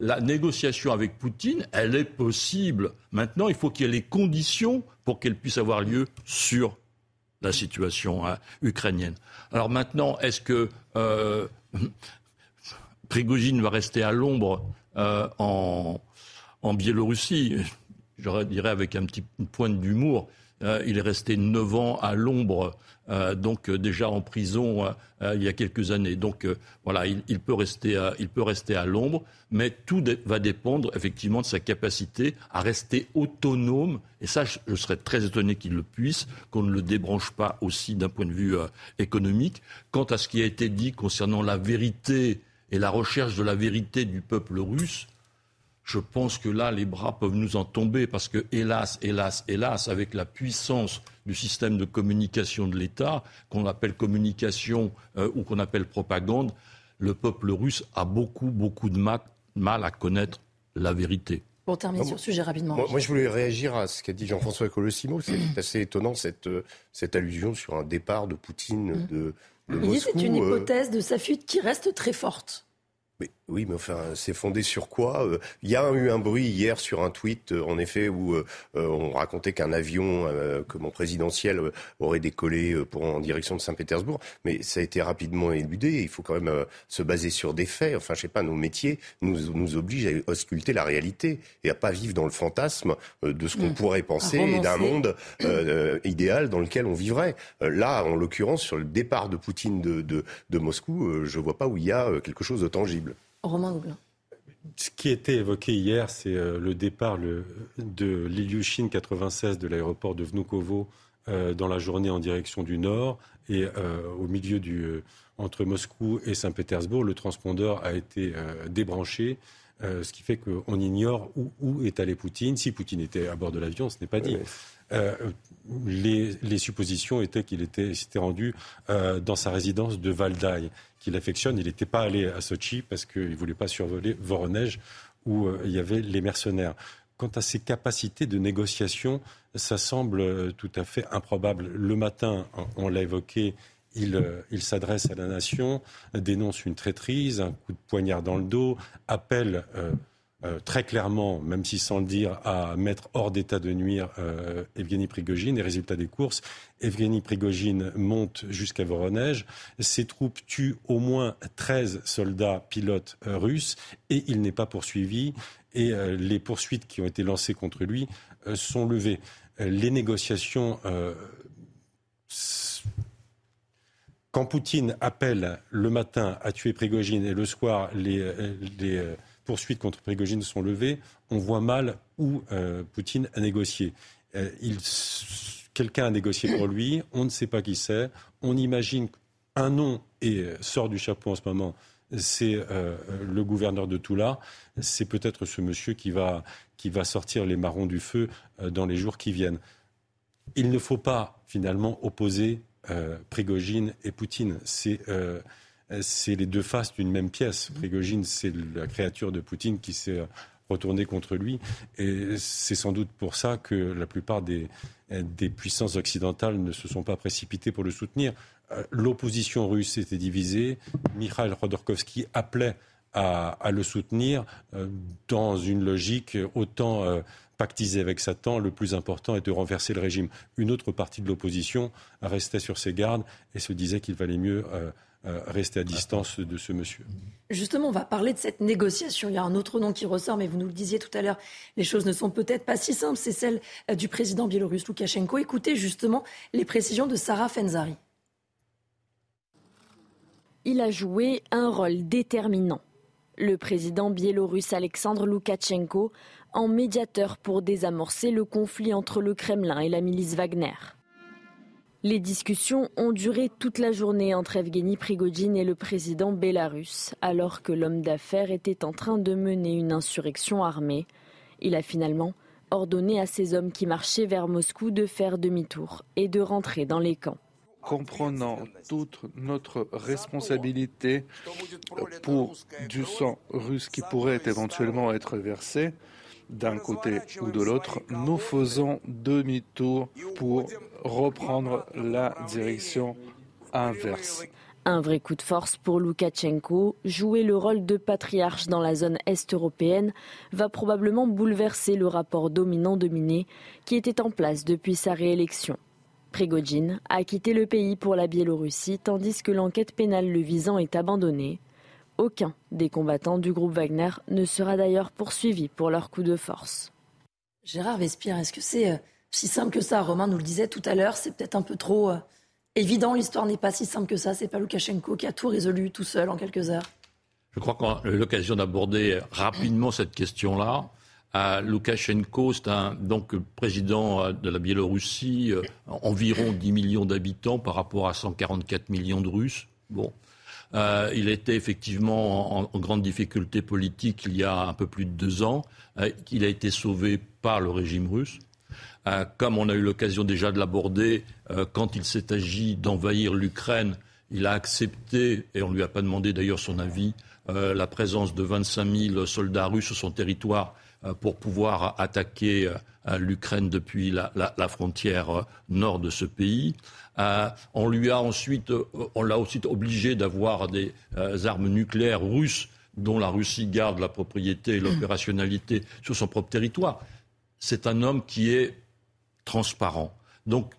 La négociation avec Poutine, elle est possible. Maintenant, il faut qu'il y ait les conditions pour qu'elle puisse avoir lieu sur la situation hein, ukrainienne. Alors maintenant, est-ce que euh, Prigogine va rester à l'ombre euh, en, Biélorussie? Je dirais avec un petit point d'humour. Euh, il est resté neuf ans à l'ombre euh, donc euh, déjà en prison euh, il y a quelques années. Donc voilà, il, peut rester, il peut rester à l'ombre, mais tout va dépendre effectivement de sa capacité à rester autonome. Et ça, je, serais très étonné qu'il le puisse, qu'on ne le débranche pas aussi d'un point de vue économique. Quant à ce qui a été dit concernant la vérité et la recherche de la vérité du peuple russe, je pense que là, les bras peuvent nous en tomber parce que, hélas, hélas, hélas, avec la puissance du système de communication de l'État, qu'on appelle communication euh, ou qu'on appelle propagande, le peuple russe a beaucoup, beaucoup de mal, à connaître la vérité. Pour terminer sur ce sujet rapidement. Moi, je voulais réagir à ce qu'a dit Jean-François Colossimo. C'est assez étonnant cette, euh, cette allusion sur un départ de Poutine mm. de, de Moscou. C'est une euh. hypothèse de sa fuite qui reste très forte. Oui, mais enfin, c'est fondé sur quoi euh, Il y a eu un bruit hier sur un tweet, euh, en effet, où euh, on racontait qu'un avion, que mon présidentiel, aurait décollé pour, en direction de Saint-Pétersbourg, mais ça a été rapidement éludé. Il faut quand même se baser sur des faits. Enfin, je sais pas, nos métiers nous, nous obligent à ausculter la réalité et à pas vivre dans le fantasme de ce qu'on mm. pourrait penser d'un monde idéal dans lequel on vivrait. là, en l'occurrence, sur le départ de Poutine de, de, de Moscou, je vois pas où il y a quelque chose de tangible. Romain Ce qui était évoqué hier, c'est euh, le départ de l'Ilyushin 96 de l'aéroport de Vnukovo euh, dans la journée en direction du nord. Et euh, au milieu du, entre Moscou et Saint-Pétersbourg, le transpondeur a été débranché. ce qui fait qu'on ignore où, est allé Poutine. Si Poutine était à bord de l'avion, ce n'est pas dit. Les, les, suppositions étaient qu'il s'était rendu dans sa résidence de Valdaï qu'il affectionne. Il n'était pas allé à Sochi parce qu'il ne voulait pas survoler Voronezh où euh, il y avait les mercenaires. Quant à ses capacités de négociation, ça semble euh, tout à fait improbable. Le matin, on l'a évoqué, il, euh, il s'adresse à la nation, dénonce une traîtrise, un coup de poignard dans le dos, appelle euh, très clairement, même si sans le dire, à mettre hors d'état de nuire euh, Evgeny Prigogine. Et résultat des courses, Evgeny Prigogine monte jusqu'à Voronezh. Ses troupes tuent au moins 13 soldats pilotes euh, russes et il n'est pas poursuivi. Et les poursuites qui ont été lancées contre lui sont levées. les négociations quand Poutine appelle le matin à tuer Prigogine et le soir les poursuites contre Prigogine sont levées, on voit mal où euh, Poutine a négocié. Euh, quelqu'un a négocié pour lui, on ne sait pas qui c'est, on imagine un nom et euh, sort du chapeau en ce moment, c'est le gouverneur de Toula, c'est peut-être ce monsieur qui va, qui va sortir les marrons du feu dans les jours qui viennent. Il ne faut pas finalement opposer Prigogine et Poutine. C'est c'est les deux faces d'une même pièce. Prigogine, c'est la créature de Poutine qui s'est retournée contre lui. Et c'est sans doute pour ça que la plupart des, puissances occidentales ne se sont pas précipitées pour le soutenir. Euh, l'opposition russe était divisée. Mikhail Khodorkovsky appelait à, le soutenir euh, dans une logique autant euh, pactisée avec Satan. Le plus important est de renverser le régime. Une autre partie de l'opposition restait sur ses gardes et se disait qu'il valait mieux euh, rester à distance de ce monsieur. Justement, on va parler de cette négociation. Il y a un autre nom qui ressort, mais vous nous le disiez tout à l'heure, les choses ne sont peut-être pas si simples. C'est celle euh, du président biélorusse Loukachenko. Écoutez justement les précisions de Sarah Fenzari. Il a joué un rôle déterminant. Le président biélorusse Alexandre Loukachenko en médiateur pour désamorcer le conflit entre le Kremlin et la milice Wagner. Les discussions ont duré toute la journée entre Evgeny Prigogine et le président bélarus, alors que l'homme d'affaires était en train de mener une insurrection armée. Il a finalement ordonné à ses hommes qui marchaient vers Moscou de faire demi-tour et de rentrer dans les camps. Comprenant toute notre responsabilité pour du sang russe qui pourrait éventuellement être versé, d'un côté ou de l'autre, nous faisons demi-tour pour reprendre la direction inverse. Un vrai coup de force pour Loukachenko. Jouer le rôle de patriarche dans la zone est-européenne va probablement bouleverser le rapport dominant-dominé qui était en place depuis sa réélection. Prigogine a quitté le pays pour la Biélorussie tandis que l'enquête pénale le visant est abandonnée. Aucun des combattants du groupe Wagner ne sera d'ailleurs poursuivi pour leur coup de force. Gérard Vespierre, est-ce que c'est euh, si simple que ça? Romain nous le disait tout à l'heure, c'est peut-être un peu trop euh, évident. L'histoire n'est pas si simple que ça. C'est pas Loukachenko qui a tout résolu tout seul en quelques heures. Je crois qu'on a eu l'occasion d'aborder rapidement cette question-là. Euh, Loukachenko, c'est un donc président de la Biélorussie, environ 10 millions d'habitants par rapport à 144 millions de Russes. Bon, euh, il était effectivement en, grande difficulté politique il y a un peu plus de deux ans. Euh, il a été sauvé par le régime russe. Euh, comme on a eu l'occasion déjà de l'aborder, quand il s'est agi d'envahir l'Ukraine, il a accepté, et on ne lui a pas demandé d'ailleurs son avis, la présence de 25 000 soldats russes sur son territoire pour pouvoir attaquer l'Ukraine depuis la, frontière nord de ce pays. Euh, on lui a ensuite, euh, on l'a aussi obligé d'avoir des euh, armes nucléaires russes dont la Russie garde la propriété et l'opérationnalité sur son propre territoire. C'est un homme qui est transparent. Donc,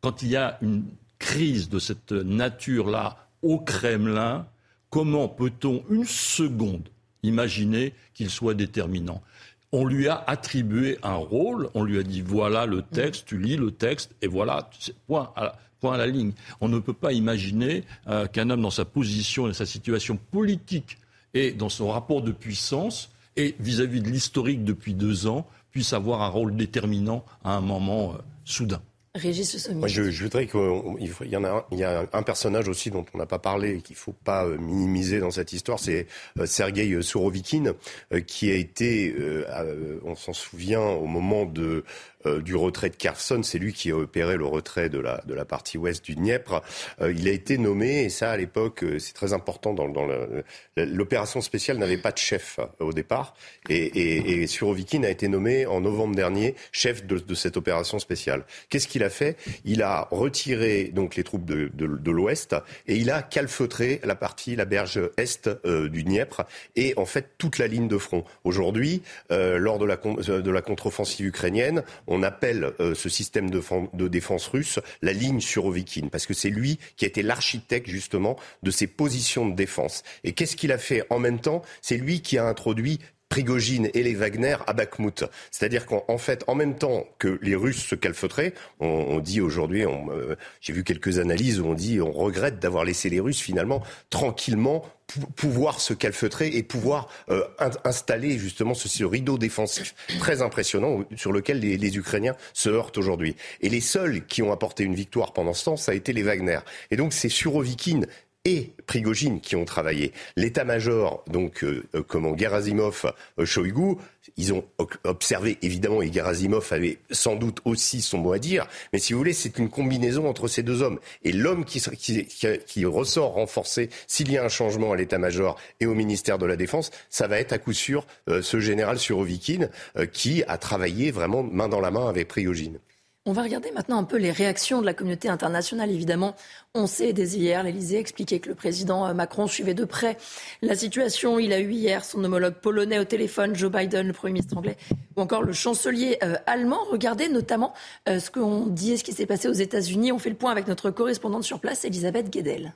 quand il y a une crise de cette nature-là au Kremlin, comment peut-on une seconde imaginer qu'il soit déterminant? On lui a attribué un rôle, on lui a dit voilà le texte, tu lis le texte, et voilà, point point à la ligne. On ne peut pas imaginer euh, qu'un homme dans sa position et sa situation politique et dans son rapport de puissance et vis-à-vis de l'historique depuis deux ans puisse avoir un rôle déterminant à un moment euh, soudain. Régis Moi, je, je, voudrais qu'il y en a, un, il y a un personnage aussi dont on n'a pas parlé et qu'il faut pas euh, minimiser dans cette histoire, c'est Sergei Sourovikine, qui a été, on s'en souvient, au moment de euh, du retrait de Kherson. C'est lui qui a opéré le retrait de la, de la partie ouest du Dniepr. Euh, il a été nommé, et ça à l'époque, euh, c'est très important, dans, dans l'opération spéciale n'avait pas de chef au départ. Et, et, et Surovikin a été nommé en novembre dernier chef de, de cette opération spéciale. Qu'est-ce qu'il a fait? Il a retiré donc les troupes de, de, l'Ouest et il a calfeutré la partie, la berge est du Dniepr et en fait toute la ligne de front. Aujourd'hui, lors de la, de la contre-offensive ukrainienne, appelle ce système de, de défense russe la ligne sur Ovikine parce que c'est lui qui a été l'architecte justement de ces positions de défense. Et qu'est-ce qu'il a fait en même temps? C'est lui qui a introduit Prigogine et les Wagner à Bakhmut. C'est-à-dire qu'en fait, en même temps que les Russes se calfeutraient, on, dit aujourd'hui, euh, j'ai vu quelques analyses où on dit on regrette d'avoir laissé les Russes finalement tranquillement pouvoir se calfeutrer et pouvoir euh, installer justement ce, rideau défensif très impressionnant sur lequel les, les Ukrainiens se heurtent aujourd'hui. Et les seuls qui ont apporté une victoire pendant ce temps, ça a été les Wagner. Et donc c'est Surovikin et Prigogine qui ont travaillé. L'état-major, donc euh, euh, comment Gerasimov, euh, Shoigu, ils ont observé évidemment et Gerasimov avait sans doute aussi son mot à dire. Mais si vous voulez, c'est une combinaison entre ces deux hommes et l'homme qui, qui, qui, ressort renforcé s'il y a un changement à l'état-major et au ministère de la Défense, ça va être à coup sûr ce général Surovikin qui a travaillé vraiment main dans la main avec Prigogine. On va regarder maintenant un peu les réactions de la communauté internationale. Évidemment, on sait dès hier, l'Elysée expliquait que le président euh, Macron suivait de près la situation. Il a eu hier son homologue polonais au téléphone, Joe Biden, le Premier ministre anglais, ou encore le chancelier euh, allemand. Regardez notamment euh, ce qu'on dit et ce qui s'est passé aux États-Unis. On fait le point avec notre correspondante sur place, Elisabeth Guedel.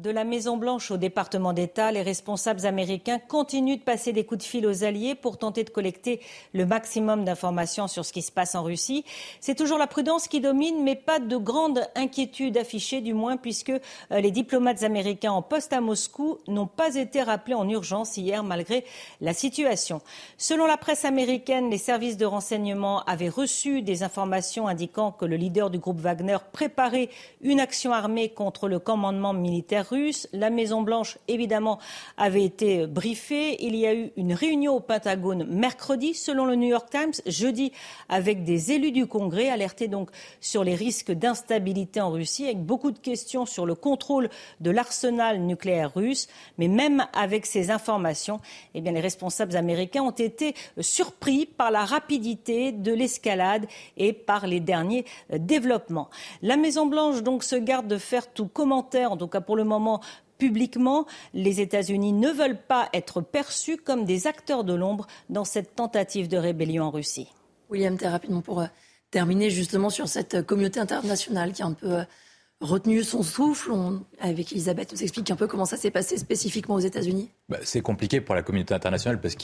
De la Maison-Blanche au département d'État, les responsables américains continuent de passer des coups de fil aux alliés pour tenter de collecter le maximum d'informations sur ce qui se passe en Russie. C'est toujours la prudence qui domine, mais pas de grande inquiétude affichée, du moins, puisque euh, les diplomates américains en poste à Moscou n'ont pas été rappelés en urgence hier, malgré la situation. Selon la presse américaine, les services de renseignement avaient reçu des informations indiquant que le leader du groupe Wagner préparait une action armée contre le commandement militaire La Maison-Blanche, évidemment, avait été briefée. Il y a eu une réunion au Pentagone mercredi, selon le New York Times, jeudi, avec des élus du Congrès, alertés donc sur les risques d'instabilité en Russie, avec beaucoup de questions sur le contrôle de l'arsenal nucléaire russe. Mais même avec ces informations, eh bien, les responsables américains ont été surpris par la rapidité de l'escalade et par les derniers développements. La Maison-Blanche, donc, se garde de faire tout commentaire, en tout cas pour le moment publiquement, les États-Unis ne veulent pas être perçus comme des acteurs de l'ombre dans cette tentative de rébellion en Russie. William, très rapidement pour euh, terminer justement sur cette euh, communauté internationale qui a un peu euh, retenu son souffle. avec Elisabeth, nous explique un peu comment ça s'est passé spécifiquement aux États-Unis. Bah, c'est compliqué pour la communauté internationale parce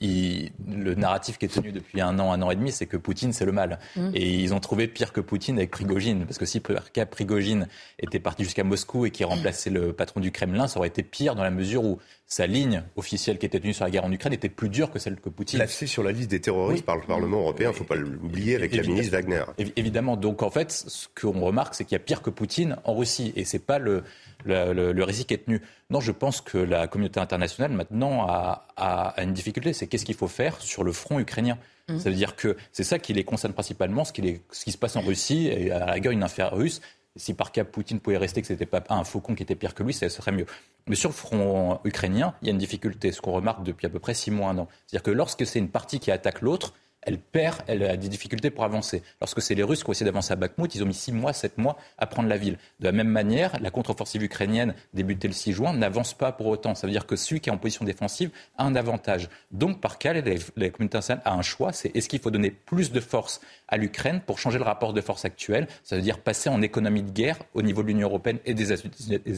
le narratif qui est tenu depuis un an, un an et demi, c'est que Poutine, c'est le mal. Mmh. Et ils ont trouvé pire que Poutine avec Prigogine. Parce que si Prigogine était parti jusqu'à Moscou et qui remplaçait le patron du Kremlin, ça aurait été pire dans la mesure où sa ligne officielle qui était tenue sur la guerre en Ukraine était plus dure que celle que Poutine. fait sur la liste des terroristes par le Parlement européen, il ne faut pas l'oublier, avec la ministre Wagner. Évidemment. Donc en fait, ce qu'on remarque, c'est qu'il y a pire que Poutine en Russie. Et ce n'est pas le, le, récit qui est tenu. Non, je pense que la communauté internationale maintenant a, une difficulté. C'est qu'est-ce qu'il faut faire sur le front ukrainien mmh. Ça veut dire que c'est ça qui les concerne principalement, ce qui, ce qui se passe en Russie et à la rigueur une affaire russe. Si par cas Poutine pouvait rester, que ce n'était pas un faucon qui était pire que lui, ça serait mieux. Mais sur le front ukrainien, il y a une difficulté, ce qu'on remarque depuis à peu près six mois, un an. C'est-à-dire que lorsque c'est une partie qui attaque l'autre, elle perd, elle a des difficultés pour avancer. Lorsque c'est les Russes qui ont essayé d'avancer à Bakhmut, ils ont mis six mois, sept mois à prendre la ville. De la même manière, la contre-offensive ukrainienne débutée le 6 juin n'avance pas pour autant. Ça veut dire que celui qui est en position défensive a un avantage. Donc, par cas, la communauté internationale a un choix, c'est est-ce qu'il faut donner plus de force à l'Ukraine pour changer le rapport de force actuel? Ça veut dire passer en économie de guerre au niveau de l'Union européenne et des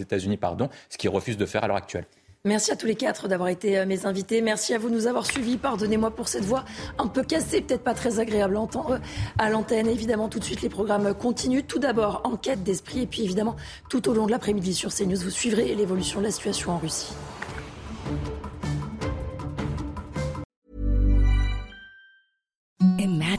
États-Unis, pardon, ce qu'ils refusent de faire à l'heure actuelle. Merci à tous les quatre d'avoir été euh, mes invités. Merci à vous de nous avoir suivis. Pardonnez-moi pour cette voix un peu cassée, peut-être pas très agréable à entendre à l'antenne. Évidemment, tout de suite, les programmes continuent. Tout d'abord, enquête d'esprit. Et puis, évidemment, tout au long de l'après-midi sur CNews, vous suivrez l'évolution de la situation en Russie.